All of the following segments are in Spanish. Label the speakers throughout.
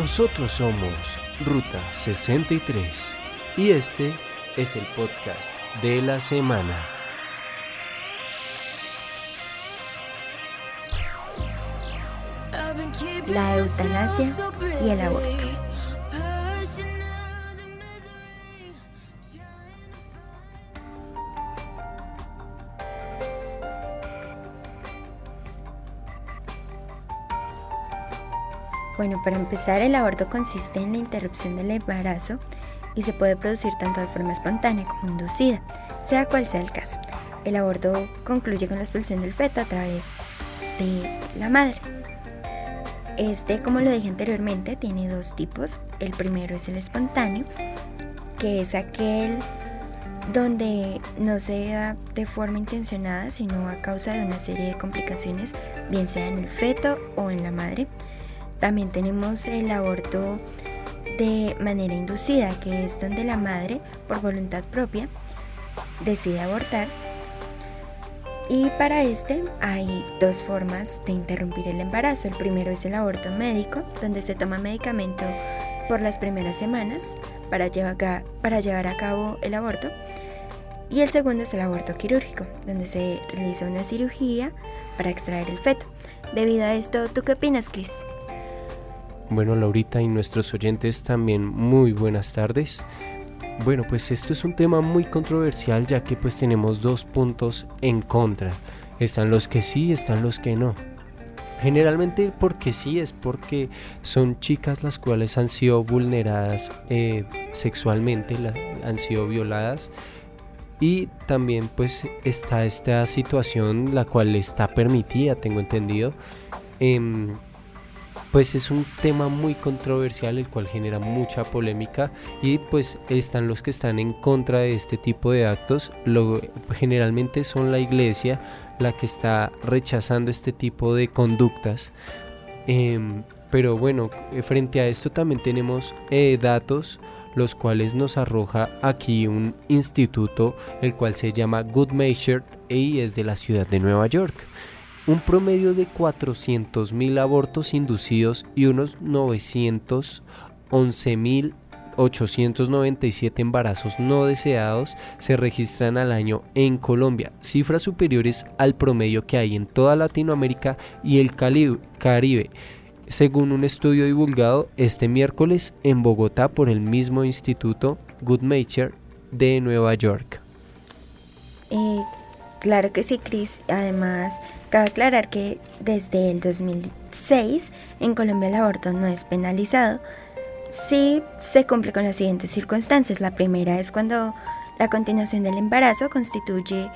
Speaker 1: Nosotros somos Ruta 63 y este es el podcast de la semana.
Speaker 2: La eutanasia y el aborto. Bueno, para empezar, el aborto consiste en la interrupción del embarazo y se puede producir tanto de forma espontánea como inducida, sea cual sea el caso. El aborto concluye con la expulsión del feto a través de la madre. Este, como lo dije anteriormente, tiene dos tipos. El primero es el espontáneo, que es aquel donde no se da de forma intencionada, sino a causa de una serie de complicaciones, bien sea en el feto o en la madre. También tenemos el aborto de manera inducida, que es donde la madre, por voluntad propia, decide abortar. Y para este hay dos formas de interrumpir el embarazo. El primero es el aborto médico, donde se toma medicamento por las primeras semanas para llevar, a cabo el aborto. Y el segundo es el aborto quirúrgico, donde se realiza una cirugía para extraer el feto. Debido a esto, ¿tú qué opinas, Chris?
Speaker 1: Bueno, Laurita y nuestros oyentes también muy buenas tardes. Bueno, pues esto es un tema muy controversial ya que pues tenemos dos puntos en contra. Están los que sí, están los que no. Generalmente porque sí es porque son chicas las cuales han sido vulneradas eh, sexualmente, han sido violadas y también pues está esta situación la cual está permitida, tengo entendido. Em, pues es un tema muy controversial el cual genera mucha polémica y pues están los que están en contra de este tipo de actos. Generalmente son la iglesia la que está rechazando este tipo de conductas. Em, pero bueno frente a esto también tenemos eh, datos los cuales nos arroja aquí un instituto el cual se llama Good Measure y es de la ciudad de Nueva York un promedio de 400.000 abortos inducidos y unos 911.897 embarazos no deseados se registran al año en Colombia, cifras superiores al promedio que hay en toda Latinoamérica y el Caribe, según un estudio divulgado este miércoles en Bogotá por el mismo instituto Goodmacher de Nueva York.
Speaker 2: Eh, claro que sí, Chris. Además, Cabe aclarar que desde el 2006 en Colombia el aborto no es penalizado si se cumple con las siguientes circunstancias. La primera es cuando la continuación del embarazo constituye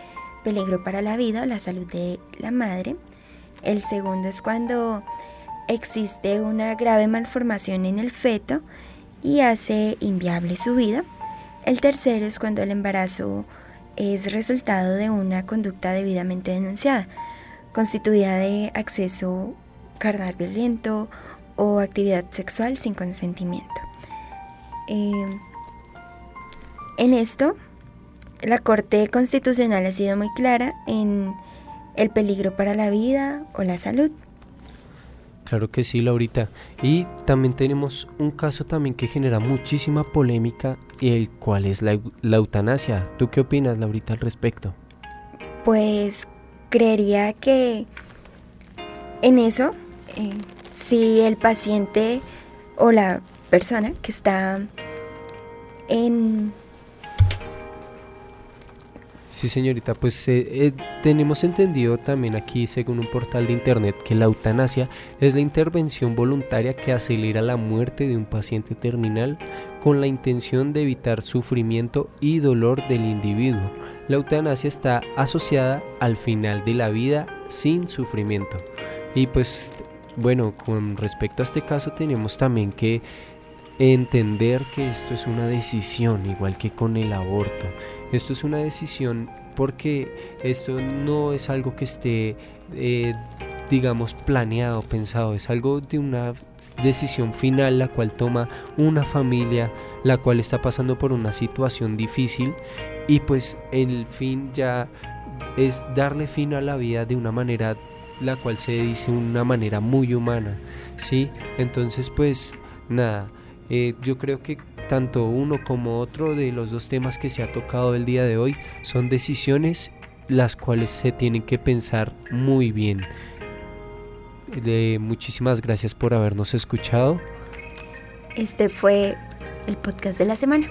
Speaker 2: peligro para la vida o la salud de la madre. El segundo es cuando existe una grave malformación en el feto y hace inviable su vida. El tercero es cuando el embarazo es resultado de una conducta debidamente denunciada constituida de acceso carnal violento o actividad sexual sin consentimiento. Eh, en esto, la Corte Constitucional ha sido muy clara en el peligro para la vida o la salud.
Speaker 1: Claro que sí, Laurita. Y también tenemos un caso también que genera muchísima polémica y el cual es la, la eutanasia. ¿Tú qué opinas, Laurita, al respecto?
Speaker 2: Pues creería que en eso, eh, si el paciente o la persona que está en...
Speaker 1: Sí, señorita, pues eh, eh, tenemos entendido también aquí, según un portal de internet, que la eutanasia es la intervención voluntaria que acelera la muerte de un paciente terminal con la intención de evitar sufrimiento y dolor del individuo la eutanasia está asociada al final de la vida sin sufrimiento. Y pues bueno, con respecto a este caso tenemos también que entender que esto es una decisión, igual que con el aborto. Esto es una decisión porque esto no es algo que esté, eh, digamos, planeado, pensado, es algo de una decisión final la cual toma una familia, la cual está pasando por una situación difícil y pues el fin ya es darle fin a la vida de una manera la cual se dice una manera muy humana, ¿sí? Entonces pues nada, eh, yo creo que tanto uno como otro de los dos temas que se ha tocado el día de hoy son decisiones las cuales se tienen que pensar muy bien. De, muchísimas gracias por habernos escuchado.
Speaker 2: Este fue el podcast de la semana.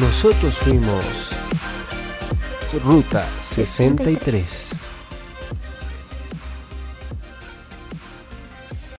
Speaker 1: Nosotros fuimos Ruta 63.